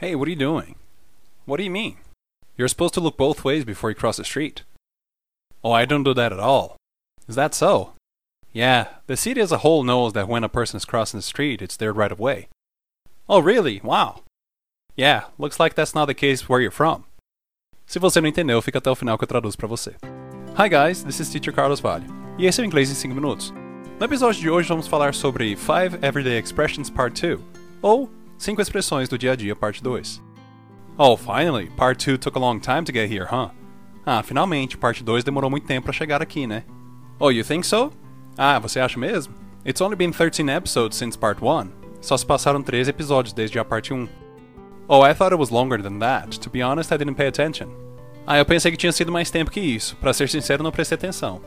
Hey, what are you doing? What do you mean? You're supposed to look both ways before you cross the street. Oh, I don't do that at all. Is that so? Yeah, the city as a whole knows that when a person is crossing the street, it's their right of way. Oh, really? Wow. Yeah, looks like that's not the case where you're from. Se você não entendeu, fica até o final que eu traduzo para você. Hi guys, this is Teacher Carlos Vale, e esse é o Inglês em 5 Minutos. No episódio de hoje vamos falar sobre 5 Everyday Expressions Part 2, ou 5 expressões do dia a dia Parte 2. Oh, finally, Part 2 took a long time to get here, huh? Ah, finalmente, Parte 2 demorou muito tempo para chegar aqui, né? Oh, you think so? Ah, você acha mesmo? It's only been 13 episodes since Part 1. Só se passaram 13 episódios desde a parte 1. Oh, I thought it was longer than that. To be honest, I didn't pay attention. Ah, eu pensei que tinha sido mais tempo que isso. Para ser sincero, não prestei atenção.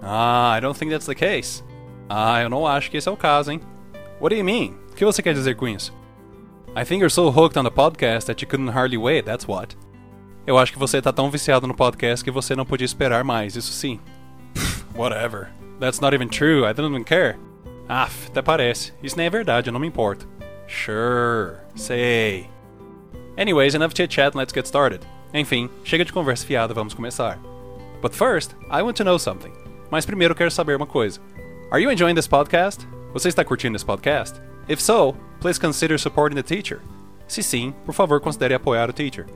Ah, I don't think that's the case. Ah, eu não acho que esse é o caso, hein? What do you mean? O que você quer dizer com isso? I think you're so hooked on the podcast that you couldn't hardly wait, that's what. Eu acho que você tá tão viciado no podcast que você não podia esperar mais, isso sim. Whatever. That's not even true, I don't even care. Ah, até parece. Isso nem é verdade, eu não me importo. Sure, sei. Anyways, enough chit chat, let's get started. Enfim, chega de conversa fiada, vamos começar. But first, I want to know something. Mas primeiro quero saber uma coisa. Are you enjoying this podcast? Você está curtindo esse podcast? If so, please consider supporting the teacher. Se sim, por favor considere apoiar o teacher.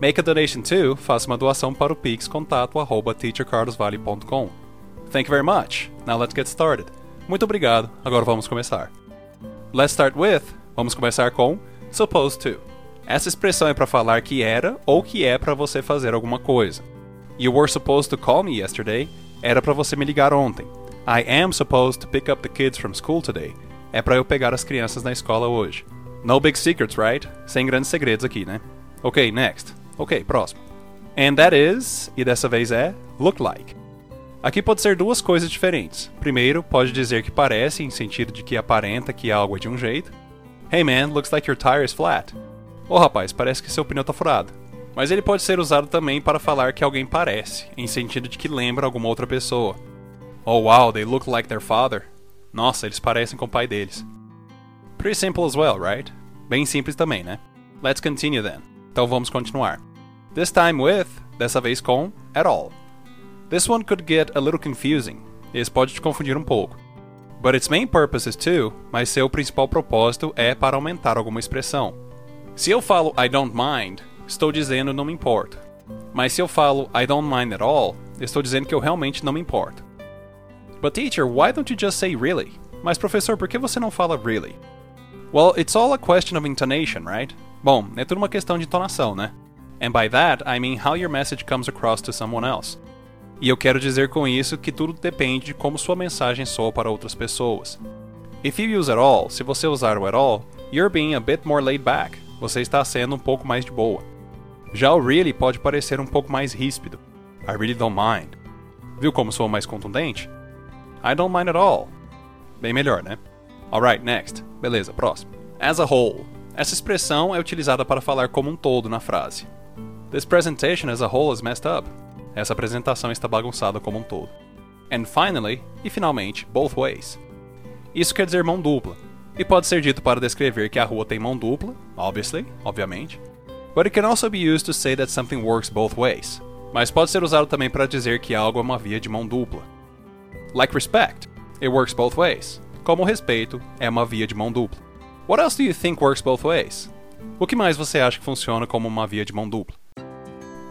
Make a donation to, faça uma doação para o pix contato arroba teachercarlosvale.com. Thank you very much. Now let's get started. Muito obrigado. Agora vamos começar. Let's start with. Vamos começar com supposed to. Essa expressão é para falar que era ou que é para você fazer alguma coisa. You were supposed to call me yesterday. Era para você me ligar ontem. I am supposed to pick up the kids from school today. É para eu pegar as crianças na escola hoje. No big secrets, right? Sem grandes segredos aqui, né? Ok, next. Ok, próximo. And that is, e dessa vez é, look like. Aqui pode ser duas coisas diferentes. Primeiro, pode dizer que parece, em sentido de que aparenta que algo é de um jeito. Hey man, looks like your tire is flat. Ô oh, rapaz, parece que seu pneu tá furado. Mas ele pode ser usado também para falar que alguém parece, em sentido de que lembra alguma outra pessoa. Oh wow, they look like their father. Nossa, eles parecem com o pai deles. Pretty simple as well, right? Bem simples também, né? Let's continue then. Então vamos continuar. This time with, dessa vez com, at all. This one could get a little confusing. Esse pode te confundir um pouco. But its main purpose is to, mas seu principal propósito é para aumentar alguma expressão. Se eu falo I don't mind, estou dizendo não me importo. Mas se eu falo I don't mind at all, estou dizendo que eu realmente não me importo. But teacher, why don't you just say really? Mas professor, por que você não fala really? Well, it's all a question of intonation, right? Bom, é tudo uma questão de entonação, né? And by that, I mean how your message comes across to someone else. E eu quero dizer com isso que tudo depende de como sua mensagem soa para outras pessoas. If you use at all, se você usar o at all, you're being a bit more laid back, você está sendo um pouco mais de boa. Já o really pode parecer um pouco mais ríspido. I really don't mind. Viu como sou mais contundente? I don't mind at all. Bem melhor, né? Alright, next. Beleza, próximo. As a whole. Essa expressão é utilizada para falar como um todo na frase. This presentation as a whole is messed up. Essa apresentação está bagunçada como um todo. And finally, e finalmente, both ways. Isso quer dizer mão dupla, e pode ser dito para descrever que a rua tem mão dupla, obviously, obviamente. But it can also be used to say that something works both ways. Mas pode ser usado também para dizer que algo é uma via de mão dupla. Like respect, it works both ways. Como respeito é uma via de mão dupla. What else do you think works both ways? O que mais você acha que funciona como uma via de mão dupla?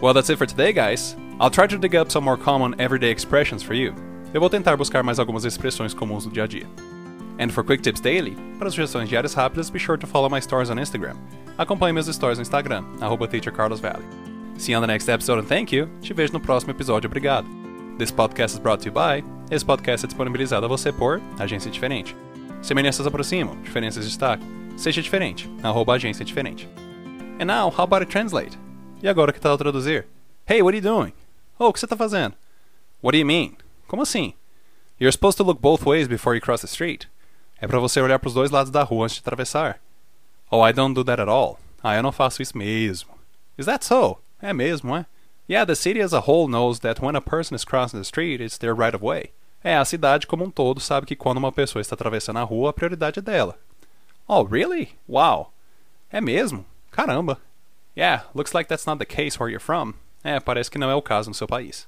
Well, that's it for today, guys. I'll try to dig up some more common everyday expressions for you. Eu vou tentar buscar mais algumas expressões comuns do dia a dia. And for quick tips daily, para sugestões diárias rápidas, be sure to follow my stories on Instagram. Acompanhe meus stories no Instagram, teachercarlosvalley. See you on the next episode and thank you. Te vejo no próximo episódio, obrigado. This podcast is brought to you by. Esse podcast é disponibilizado a você por Agência Diferente. Semelhanças aproximam, diferenças destacam. Seja diferente, arroba agência diferente. And now, how about a translate? E agora que tal traduzir? Hey, what are you doing? Oh, o que você está fazendo? What do you mean? Como assim? You're supposed to look both ways before you cross the street. É para você olhar para os dois lados da rua antes de atravessar. Oh, I don't do that at all. Ah, eu não faço isso mesmo. Is that so? É mesmo, é? Yeah, the city as a whole knows that when a person is crossing the street, it's their right of way. É, a cidade como um todo sabe que quando uma pessoa está atravessando a rua, a prioridade é dela. Oh, really? Wow. É mesmo? Caramba. Yeah, looks like that's not the case where you're from. É, parece que não é o caso no seu país.